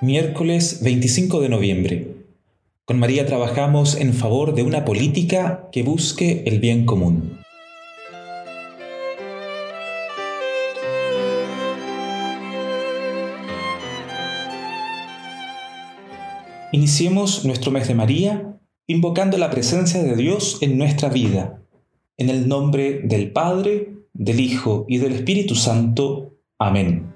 Miércoles 25 de noviembre. Con María trabajamos en favor de una política que busque el bien común. Iniciemos nuestro mes de María invocando la presencia de Dios en nuestra vida. En el nombre del Padre, del Hijo y del Espíritu Santo. Amén.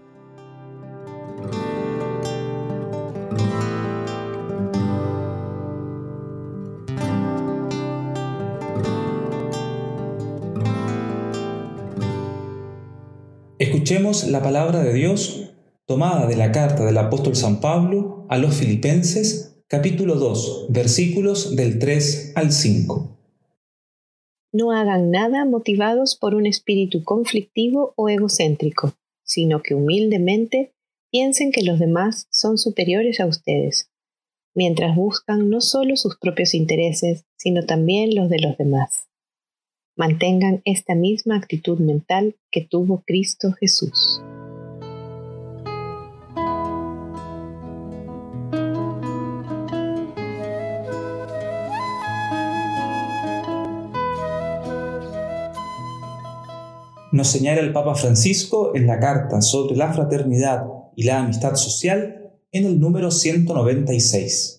Escuchemos la palabra de Dios tomada de la carta del apóstol San Pablo a los filipenses, capítulo 2, versículos del 3 al 5. No hagan nada motivados por un espíritu conflictivo o egocéntrico, sino que humildemente piensen que los demás son superiores a ustedes, mientras buscan no solo sus propios intereses, sino también los de los demás. Mantengan esta misma actitud mental que tuvo Cristo Jesús. nos señala el Papa Francisco en la carta sobre la fraternidad y la amistad social en el número 196.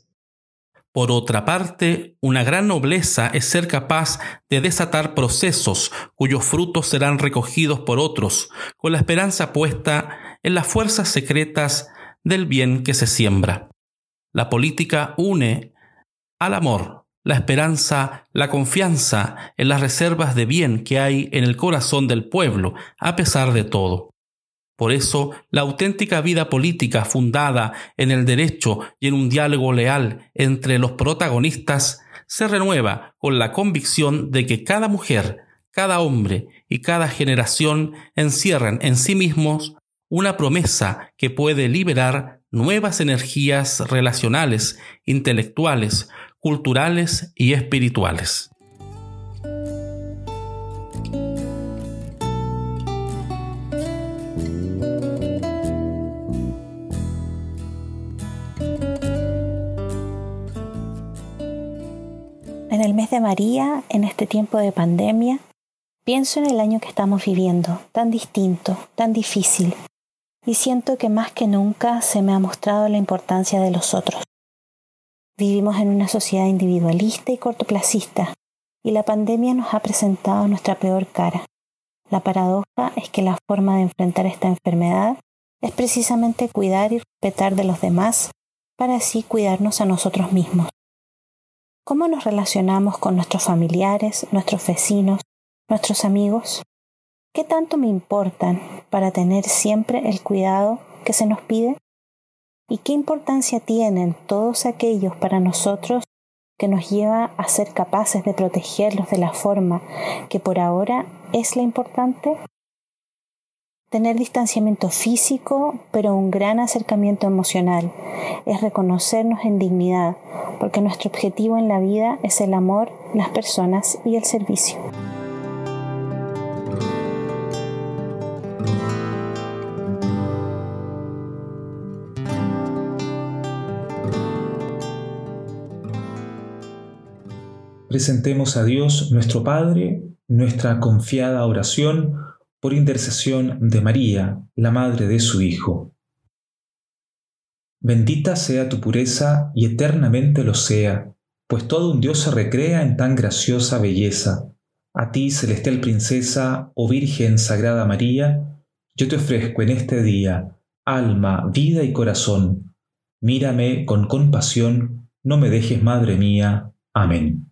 Por otra parte, una gran nobleza es ser capaz de desatar procesos cuyos frutos serán recogidos por otros, con la esperanza puesta en las fuerzas secretas del bien que se siembra. La política une al amor, la esperanza, la confianza en las reservas de bien que hay en el corazón del pueblo, a pesar de todo. Por eso, la auténtica vida política fundada en el derecho y en un diálogo leal entre los protagonistas se renueva con la convicción de que cada mujer, cada hombre y cada generación encierran en sí mismos una promesa que puede liberar nuevas energías relacionales, intelectuales, culturales y espirituales. En el mes de María, en este tiempo de pandemia, pienso en el año que estamos viviendo, tan distinto, tan difícil, y siento que más que nunca se me ha mostrado la importancia de los otros. Vivimos en una sociedad individualista y cortoplacista, y la pandemia nos ha presentado nuestra peor cara. La paradoja es que la forma de enfrentar esta enfermedad es precisamente cuidar y respetar de los demás para así cuidarnos a nosotros mismos. ¿Cómo nos relacionamos con nuestros familiares, nuestros vecinos, nuestros amigos? ¿Qué tanto me importan para tener siempre el cuidado que se nos pide? ¿Y qué importancia tienen todos aquellos para nosotros que nos lleva a ser capaces de protegerlos de la forma que por ahora es la importante? Tener distanciamiento físico, pero un gran acercamiento emocional, es reconocernos en dignidad, porque nuestro objetivo en la vida es el amor, las personas y el servicio. presentemos a Dios nuestro Padre nuestra confiada oración por intercesión de María, la Madre de su Hijo. Bendita sea tu pureza y eternamente lo sea, pues todo un Dios se recrea en tan graciosa belleza. A ti, celestial princesa, oh Virgen Sagrada María, yo te ofrezco en este día alma, vida y corazón. Mírame con compasión, no me dejes, Madre mía. Amén.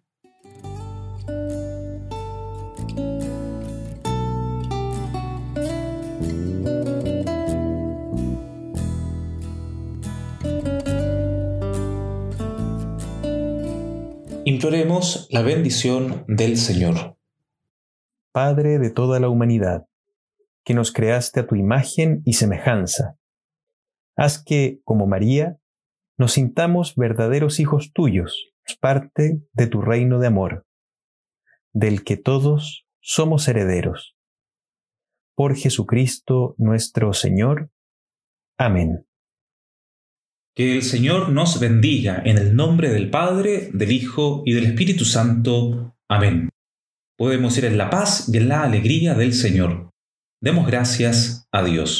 Imploremos la bendición del Señor. Padre de toda la humanidad, que nos creaste a tu imagen y semejanza, haz que, como María, nos sintamos verdaderos hijos tuyos, parte de tu reino de amor, del que todos somos herederos. Por Jesucristo nuestro Señor. Amén. Que el Señor nos bendiga en el nombre del Padre, del Hijo y del Espíritu Santo. Amén. Podemos ir en la paz y en la alegría del Señor. Demos gracias a Dios.